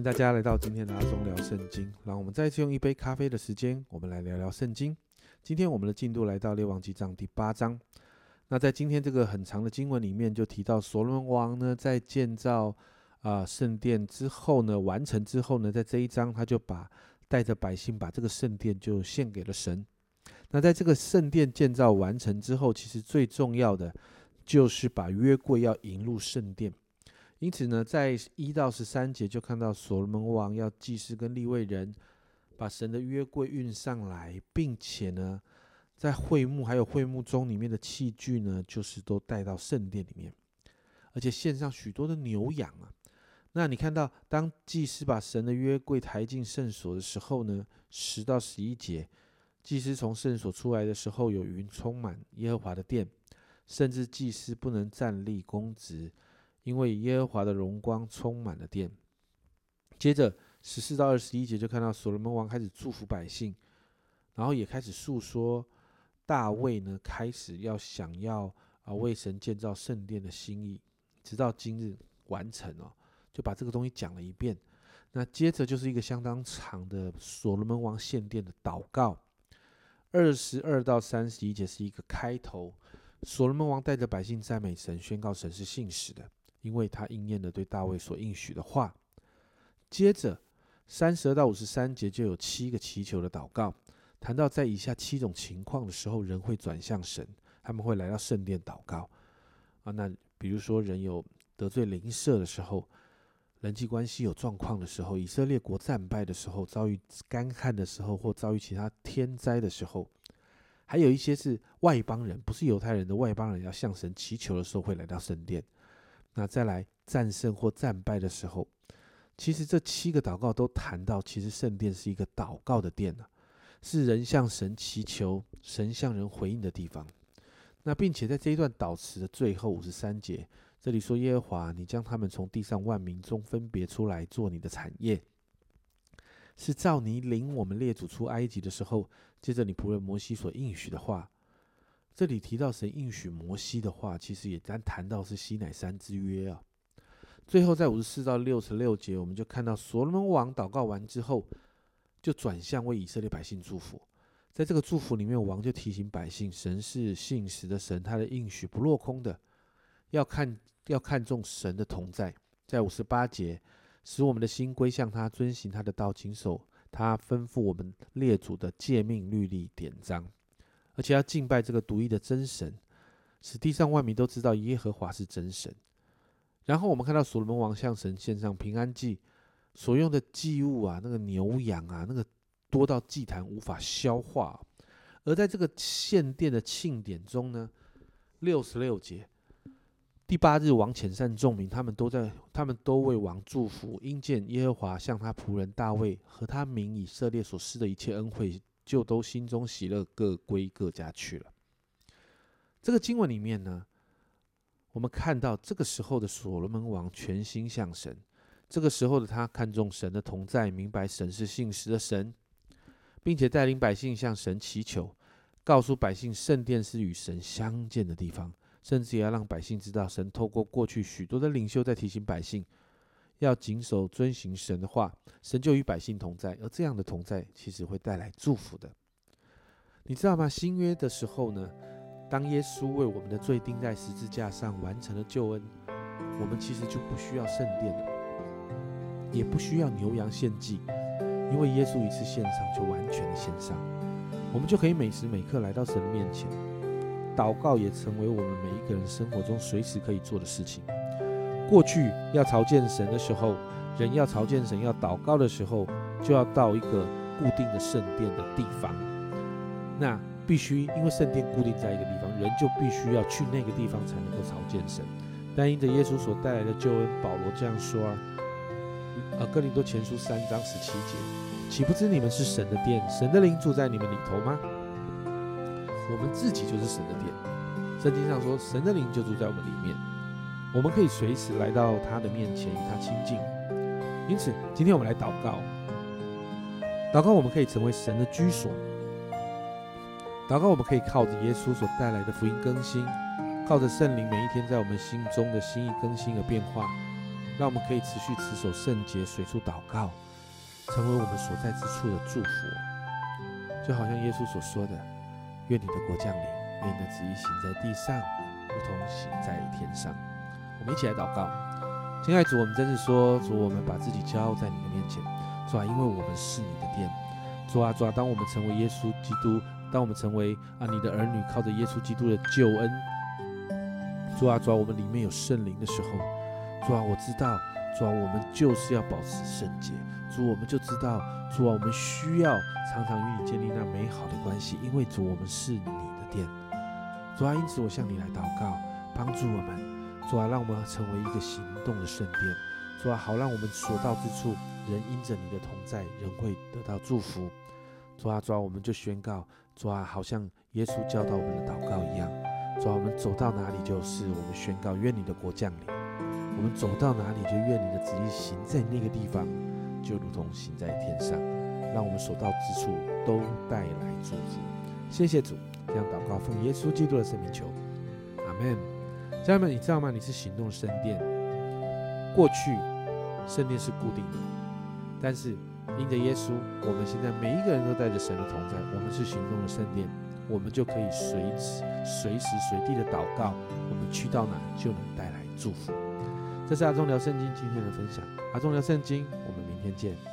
迎大家来到今天的阿忠聊圣经。让我们再次用一杯咖啡的时间，我们来聊聊圣经。今天我们的进度来到列王记上第八章。那在今天这个很长的经文里面，就提到所罗王呢，在建造啊圣殿之后呢，完成之后呢，在这一章他就把带着百姓把这个圣殿就献给了神。那在这个圣殿建造完成之后，其实最重要的就是把约柜要引入圣殿。因此呢，在一到十三节就看到所罗门王要祭司跟立位人把神的约柜运上来，并且呢，在会幕还有会幕中里面的器具呢，就是都带到圣殿里面，而且献上许多的牛羊啊。那你看到，当祭司把神的约柜抬进圣所的时候呢，十到十一节，祭司从圣所出来的时候，有云充满耶和华的殿，甚至祭司不能站立公职。因为耶和华的荣光充满了殿。接着十四到二十一节就看到所罗门王开始祝福百姓，然后也开始诉说大卫呢开始要想要啊为神建造圣殿的心意，直到今日完成哦，就把这个东西讲了一遍。那接着就是一个相当长的所罗门王献殿的祷告。二十二到三十一节是一个开头，所罗门王带着百姓赞美神，宣告神是信实的。因为他应验了对大卫所应许的话。接着三十二到五十三节就有七个祈求的祷告，谈到在以下七种情况的时候，人会转向神，他们会来到圣殿祷告。啊，那比如说人有得罪邻舍的时候，人际关系有状况的时候，以色列国战败的时候，遭遇干旱的时候，或遭遇其他天灾的时候，还有一些是外邦人，不是犹太人的外邦人要向神祈求的时候，会来到圣殿。那再来战胜或战败的时候，其实这七个祷告都谈到，其实圣殿是一个祷告的殿呢，是人向神祈求、神向人回应的地方。那并且在这一段祷词的最后五十三节，这里说耶和华，你将他们从地上万民中分别出来做你的产业，是照你领我们列祖出埃及的时候，接着你仆人摩西所应许的话。这里提到神应许摩西的话，其实也咱谈到是西乃山之约啊。最后在五十四到六十六节，我们就看到所罗门王祷告完之后，就转向为以色列百姓祝福。在这个祝福里面，王就提醒百姓，神是信实的神，他的应许不落空的，要看要看重神的同在。在五十八节，使我们的心归向他，遵行他的道，谨守他吩咐我们列祖的诫命律例典章。而且要敬拜这个独一的真神，使地上万民都知道耶和华是真神。然后我们看到所罗门王向神献上平安祭，所用的祭物啊，那个牛羊啊，那个多到祭坛无法消化。而在这个献殿的庆典中呢，六十六节，第八日王遣散众民，他们都在，他们都为王祝福，因见耶和华向他仆人大卫和他民以色列所施的一切恩惠。就都心中喜乐，各归各家去了。这个经文里面呢，我们看到这个时候的所罗门王全心向神，这个时候的他看重神的同在，明白神是信实的神，并且带领百姓向神祈求，告诉百姓圣殿是与神相见的地方，甚至也要让百姓知道，神透过过去许多的领袖在提醒百姓。要谨守遵行神的话，神就与百姓同在，而这样的同在其实会带来祝福的。你知道吗？新约的时候呢，当耶稣为我们的罪钉在十字架上完成了救恩，我们其实就不需要圣殿了，也不需要牛羊献祭，因为耶稣一次献上就完全的献上，我们就可以每时每刻来到神的面前，祷告也成为我们每一个人生活中随时可以做的事情。过去要朝见神的时候，人要朝见神、要祷告的时候，就要到一个固定的圣殿的地方。那必须因为圣殿固定在一个地方，人就必须要去那个地方才能够朝见神。但因着耶稣所带来的救恩，保罗这样说啊：“呃，哥林多前书三章十七节，岂不知你们是神的殿，神的灵住在你们里头吗？我们自己就是神的殿。圣经上说，神的灵就住在我们里面。”我们可以随时来到他的面前与他亲近，因此今天我们来祷告。祷告我们可以成为神的居所。祷告我们可以靠着耶稣所带来的福音更新，靠着圣灵每一天在我们心中的心意更新而变化，让我们可以持续持守圣洁，随处祷告，成为我们所在之处的祝福。就好像耶稣所说的：“愿你的国降临，愿你的旨意行在地上，如同行在天上。”我们一起来祷告，亲爱的主，我们真是说，主，我们把自己交在你的面前，主啊，因为我们是你的殿，主啊，主啊，当我们成为耶稣基督，当我们成为啊你的儿女，靠着耶稣基督的救恩，主啊，主啊，我们里面有圣灵的时候，主啊，我知道，主啊，我们就是要保持圣洁，主，我们就知道，主啊，我们需要常常与你建立那美好的关系，因为主，我们是你的殿，主啊，因此我向你来祷告，帮助我们。主啊，让我们成为一个行动的圣殿。主啊，好让我们所到之处，人因着你的同在，人会得到祝福。主啊，主啊，我们就宣告，主啊，好像耶稣教导我们的祷告一样。主啊，我们走到哪里，就是我们宣告，愿你的国降临。我们走到哪里，就愿你的旨意行在那个地方，就如同行在天上。让我们所到之处都带来祝福。谢谢主，这样祷告，奉耶稣基督的圣名求，阿门。家人们，你知道吗？你是行动圣殿。过去圣殿是固定的，但是因着耶稣，我们现在每一个人都带着神的同在，我们是行动的圣殿，我们就可以随时随时随地的祷告，我们去到哪就能带来祝福。这是阿忠聊圣经今天的分享，阿忠聊圣经，我们明天见。